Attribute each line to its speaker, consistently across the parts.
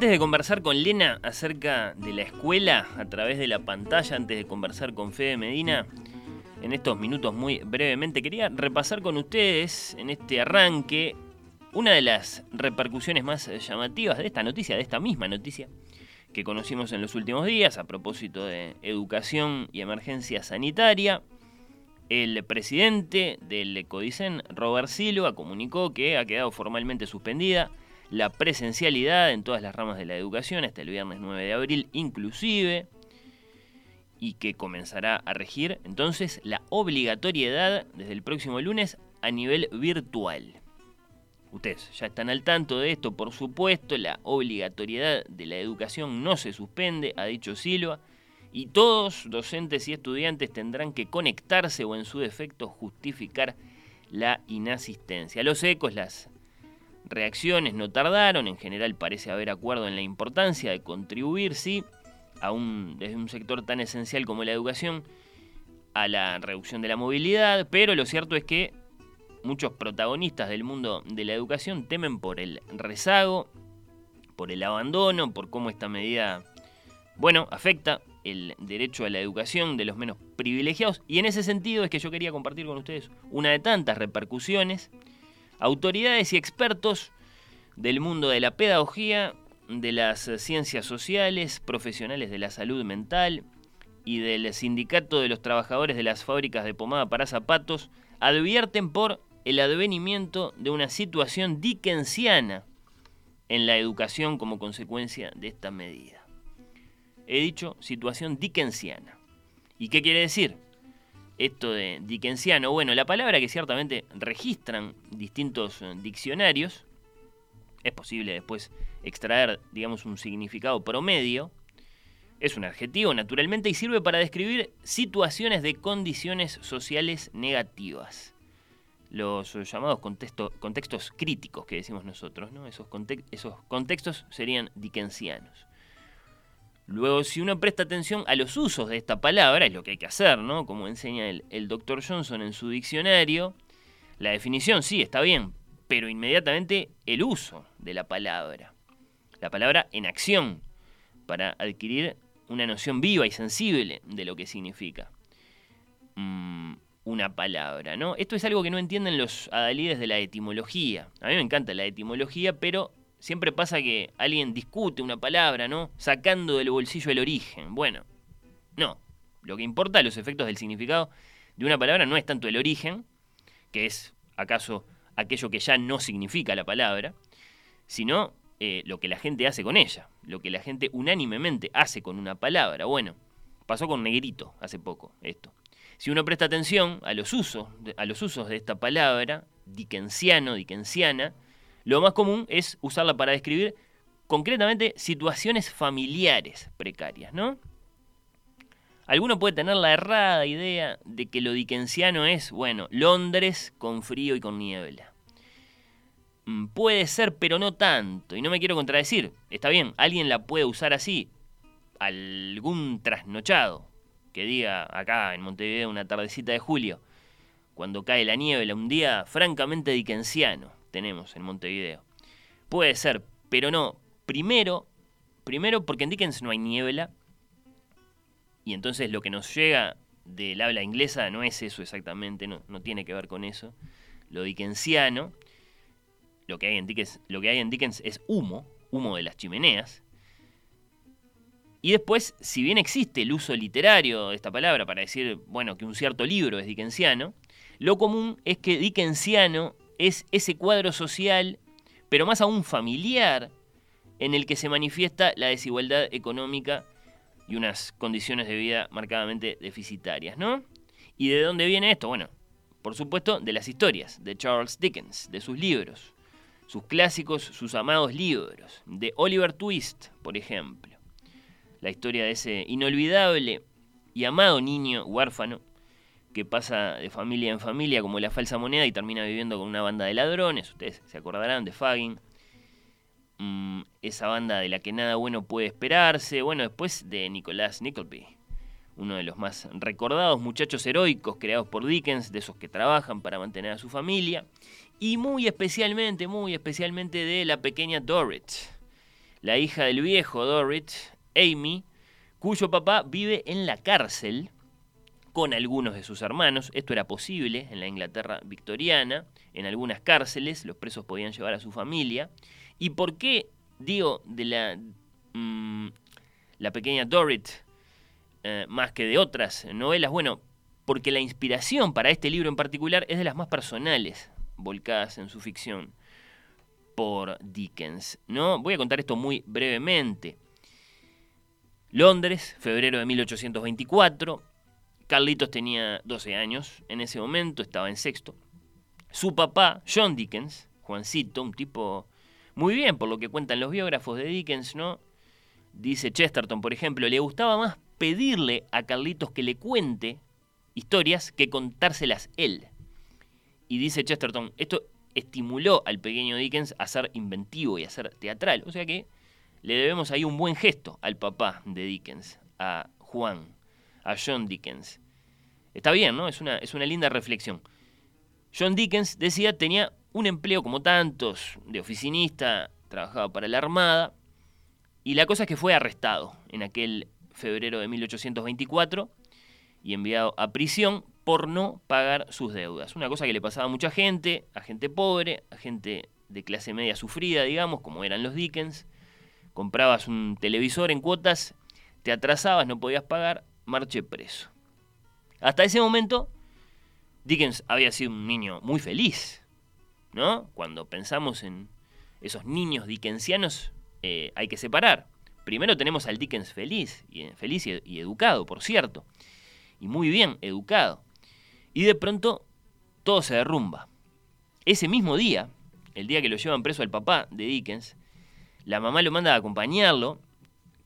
Speaker 1: Antes de conversar con Lena acerca de la escuela a través de la pantalla, antes de conversar con Fede Medina, en estos minutos muy brevemente, quería repasar con ustedes en este arranque una de las repercusiones más llamativas de esta noticia, de esta misma noticia que conocimos en los últimos días a propósito de educación y emergencia sanitaria. El presidente del Codicen, Robert Silva, comunicó que ha quedado formalmente suspendida la presencialidad en todas las ramas de la educación hasta el viernes 9 de abril inclusive y que comenzará a regir entonces la obligatoriedad desde el próximo lunes a nivel virtual. Ustedes ya están al tanto de esto, por supuesto, la obligatoriedad de la educación no se suspende, ha dicho Silva, y todos, docentes y estudiantes, tendrán que conectarse o en su defecto justificar la inasistencia. Los ecos, las reacciones no tardaron, en general parece haber acuerdo en la importancia de contribuir, sí, aún desde un sector tan esencial como la educación, a la reducción de la movilidad, pero lo cierto es que muchos protagonistas del mundo de la educación temen por el rezago, por el abandono, por cómo esta medida, bueno, afecta el derecho a la educación de los menos privilegiados. Y en ese sentido es que yo quería compartir con ustedes una de tantas repercusiones. Autoridades y expertos del mundo de la pedagogía, de las ciencias sociales, profesionales de la salud mental y del sindicato de los trabajadores de las fábricas de pomada para zapatos advierten por el advenimiento de una situación dickensiana en la educación como consecuencia de esta medida he dicho situación dickensiana. ¿Y qué quiere decir? Esto de dickensiano, bueno, la palabra que ciertamente registran distintos eh, diccionarios, es posible después extraer, digamos, un significado promedio, es un adjetivo naturalmente y sirve para describir situaciones de condiciones sociales negativas. Los llamados contextos críticos que decimos nosotros, ¿no? esos, esos contextos serían dickensianos. Luego, si uno presta atención a los usos de esta palabra, es lo que hay que hacer, ¿no? Como enseña el, doctor Johnson en su diccionario, la definición sí está bien, pero inmediatamente el uso de la palabra. La palabra en acción, para adquirir una noción viva y sensible de lo que significa mm, una palabra, ¿no? Esto es algo que no entienden los adalides de la etimología. A mí me encanta la etimología, pero siempre pasa que alguien discute una palabra, ¿no? Sacando del bolsillo el origen. Bueno, no. Lo que importa, los efectos del significado de una palabra no es tanto el origen, que es acaso aquello que ya no significa la palabra, sino eh, lo que la gente hace con ella, lo que la gente unánimemente hace con una palabra. Bueno, pasó con negrito hace poco esto. Si uno presta atención a los usos, a los usos de esta palabra, dickensiano, dickensiana, lo más común es usarla para describir concretamente situaciones familiares precarias, ¿no? Alguno puede tener la errada idea de que lo dickensiano es, bueno, Londres con frío y con niebla. Mm, puede ser, pero no tanto. Y no me quiero contradecir. Está bien, alguien la puede usar así. Algún trasnochado que diga acá en Montevideo una tardecita de julio, cuando cae la niebla, un día francamente dickensiano tenemos en Montevideo. Puede ser, pero no. Primero, primero porque en Dickens no hay niebla. Y entonces lo que nos llega del habla inglesa no es eso exactamente, no, tiene que ver con eso. Lo dickensiano, lo que, hay en Dickens, lo que hay en Dickens es humo, humo de las chimeneas. Y después, si bien existe el uso literario de esta palabra para decir, bueno, que un cierto libro es dickensiano, lo común es que dickensiano es ese cuadro social, pero más aún familiar, en el que se manifiesta la desigualdad económica y unas condiciones de vida marcadamente deficitarias, ¿no? ¿Y de dónde viene esto? Bueno, por supuesto, de las historias de Charles Dickens, de sus libros. sus clásicos, sus amados libros, de Oliver Twist, por ejemplo. La historia de ese inolvidable y amado niño huérfano que pasa de familia en familia como la falsa moneda y termina viviendo con una banda de ladrones, ustedes se acordarán de Fagin, mm, esa banda de la que nada bueno puede esperarse, bueno, después de Nicolás Nickleby, uno de los más recordados muchachos heroicos creados por Dickens, de esos que trabajan para mantener a su familia, y muy especialmente, muy especialmente de la pequeña Dorrit, la hija del viejo Dorrit, Amy, cuyo papá vive en la cárcel con algunos de sus hermanos. Esto era posible en la Inglaterra victoriana, en algunas cárceles los presos podían llevar a su familia. ¿Y por qué digo de la, mm, la pequeña Dorrit eh, más que de otras novelas? Bueno, porque la inspiración para este libro en particular es de las más personales volcadas en su ficción por Dickens. ¿no? Voy a contar esto muy brevemente. Londres, febrero de 1824. Carlitos tenía 12 años en ese momento, estaba en sexto. Su papá, John Dickens, Juancito, un tipo muy bien por lo que cuentan los biógrafos de Dickens, ¿no? Dice Chesterton, por ejemplo, le gustaba más pedirle a Carlitos que le cuente historias que contárselas él. Y dice Chesterton, esto estimuló al pequeño Dickens a ser inventivo y a ser teatral. O sea que le debemos ahí un buen gesto al papá de Dickens, a Juan, a John Dickens. Está bien, ¿no? Es una, es una linda reflexión. John Dickens, decía, tenía un empleo como tantos, de oficinista, trabajaba para la Armada, y la cosa es que fue arrestado en aquel febrero de 1824 y enviado a prisión por no pagar sus deudas. Una cosa que le pasaba a mucha gente, a gente pobre, a gente de clase media sufrida, digamos, como eran los Dickens. Comprabas un televisor en cuotas, te atrasabas, no podías pagar, marche preso. Hasta ese momento, Dickens había sido un niño muy feliz, ¿no? Cuando pensamos en esos niños dickensianos, eh, hay que separar. Primero tenemos al Dickens feliz, y, feliz y educado, por cierto, y muy bien educado. Y de pronto todo se derrumba. Ese mismo día, el día que lo llevan preso al papá de Dickens, la mamá lo manda a acompañarlo.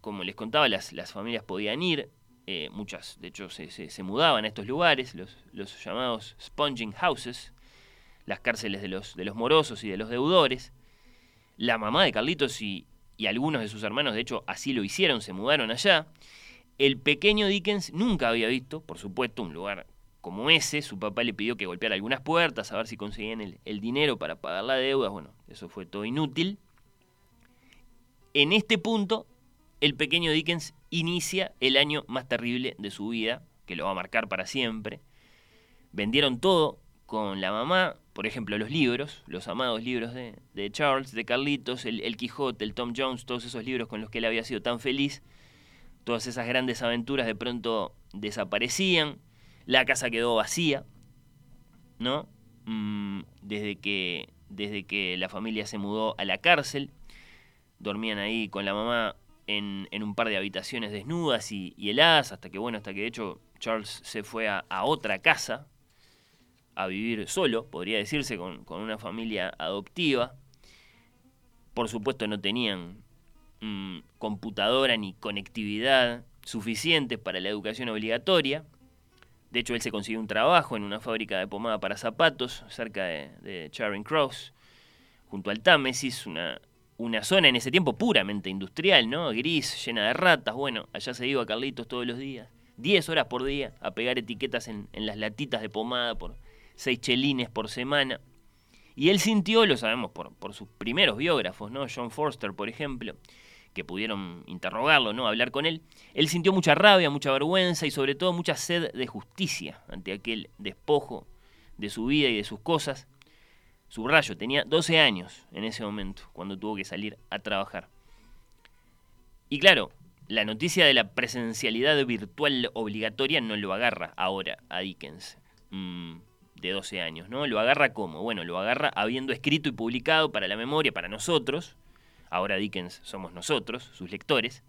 Speaker 1: Como les contaba, las familias podían ir. Eh, muchas, de hecho, se, mudaban a estos lugares, los, los, llamados sponging houses, las cárceles de los, de los morosos y de los deudores. La mamá de Carlitos y, y algunos de sus hermanos, de hecho, así lo hicieron, se mudaron allá. El pequeño Dickens nunca había visto, por supuesto, un lugar como ese, su papá le pidió que golpeara algunas puertas a ver si conseguían el, dinero para pagar la deuda. Bueno, eso fue todo inútil. En este punto, el pequeño Dickens inicia el año más terrible de su vida, que lo va a marcar para siempre. Vendieron todo con la mamá, por ejemplo, los libros, los amados libros de, Charles, de Carlitos, el, el, Quijote, el Tom Jones, todos esos libros con los que él había sido tan feliz. Todas esas grandes aventuras de pronto desaparecían la casa quedó vacía, ¿no? Mm, desde, que, desde que la familia se mudó a la cárcel, dormían ahí con la mamá en, un par de habitaciones desnudas y, heladas, hasta que, bueno, hasta que de hecho Charles se fue a, otra casa a vivir solo, podría decirse, con, una familia adoptiva. Por supuesto no tenían mm, computadora ni conectividad suficiente para la educación obligatoria. De hecho, él se consiguió un trabajo en una fábrica de pomada para zapatos cerca de, Charing Cross, junto al Támesis, una, una zona en ese tiempo puramente industrial, ¿no? Gris, llena de ratas. Bueno, allá se iba Carlitos todos los días, 10 horas por día, a pegar etiquetas en, en las latitas de pomada por 6 chelines por semana. Y él sintió, lo sabemos por, por sus primeros biógrafos, ¿no? John Forster, por ejemplo, que pudieron interrogarlo, ¿no? hablar con él, él sintió mucha rabia, mucha vergüenza y sobre todo mucha sed de justicia ante aquel despojo de su vida y de sus cosas. Subrayo, tenía 12 años en ese momento, cuando tuvo que salir a trabajar. Y claro, la noticia de la presencialidad virtual obligatoria no lo agarra ahora a Dickens, mm, de 12 años, ¿no? Lo agarra como? Bueno, lo agarra habiendo escrito y publicado para la memoria, para nosotros, ahora Dickens somos nosotros, sus lectores,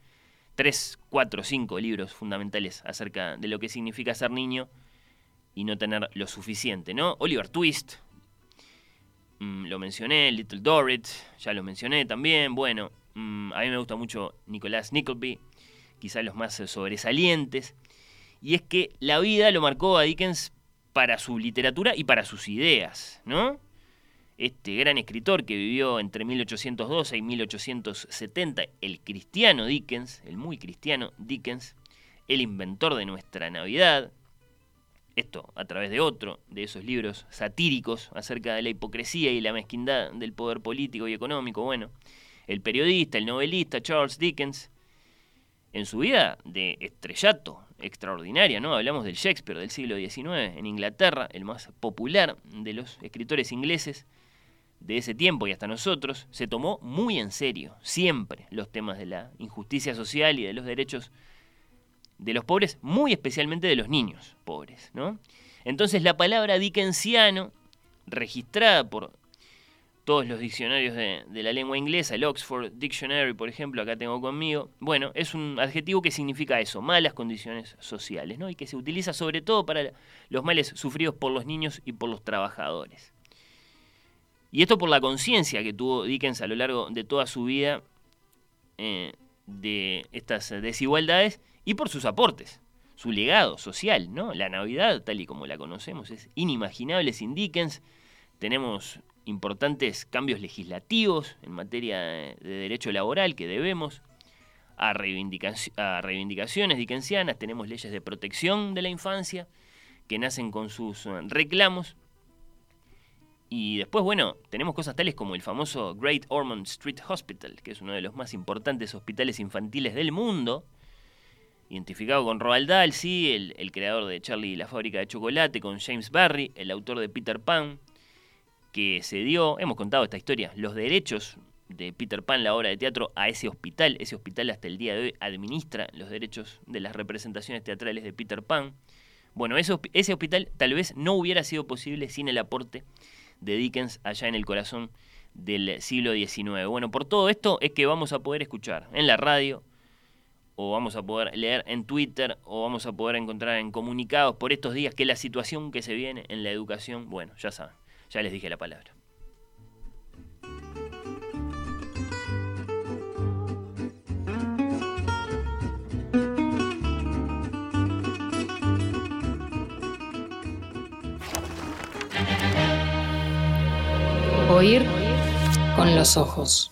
Speaker 1: tres, cuatro, cinco libros fundamentales acerca de lo que significa ser niño y no tener lo suficiente, ¿no? Oliver Twist, mm, lo mencioné, Little Dorrit, ya lo mencioné también. Bueno, mm, a mí me gusta mucho Nicolás Nickleby, quizás los más sobresalientes. Y es que la vida lo marcó a Dickens para su literatura y para sus ideas, ¿no? Este gran escritor que vivió entre 1812 y 1870, el cristiano Dickens, el muy cristiano Dickens, el inventor de nuestra Navidad, esto a través de otro de esos libros satíricos acerca de la hipocresía y la mezquindad del poder político y económico. Bueno, el periodista, el novelista Charles Dickens, en su vida de estrellato extraordinaria, ¿no? Hablamos del Shakespeare del siglo XIX en Inglaterra, el más popular de los escritores ingleses de ese tiempo y hasta nosotros, se tomó muy en serio, siempre, los temas de la injusticia social y de los derechos de los pobres, muy especialmente de los niños pobres. ¿no? Entonces la palabra dickensiano, registrada por todos los diccionarios de, la lengua inglesa, el Oxford Dictionary, por ejemplo, acá tengo conmigo, bueno, es un adjetivo que significa eso, malas condiciones sociales, ¿no? y que se utiliza sobre todo para los males sufridos por los niños y por los trabajadores. Y esto por la conciencia que tuvo Dickens a lo largo de toda su vida eh, de estas desigualdades y por sus aportes, su legado social, ¿no? La Navidad, tal y como la conocemos, es inimaginable sin Dickens. Tenemos importantes cambios legislativos en materia de derecho laboral que debemos a, a reivindicaciones dickensianas, tenemos leyes de protección de la infancia que nacen con sus eh, reclamos. Y después, bueno, tenemos cosas tales como el famoso Great Ormond Street Hospital, que es uno de los más importantes hospitales infantiles del mundo, identificado con Roald Dahl, sí, el, creador de Charlie y la fábrica de chocolate, con James Barry, el autor de Peter Pan, que se dio, hemos contado esta historia, los derechos de Peter Pan, la obra de teatro, a ese hospital. Ese hospital hasta el día de hoy administra los derechos de las representaciones teatrales de Peter Pan. Bueno, ese, ese hospital tal vez no hubiera sido posible sin el aporte de Dickens allá en el corazón del siglo XIX. Bueno, por todo esto es que vamos a poder escuchar en la radio, o vamos a poder leer en Twitter o vamos a poder encontrar en comunicados por estos días que la situación que se viene en la educación, bueno, ya saben, ya les dije la palabra.
Speaker 2: Oír con los ojos.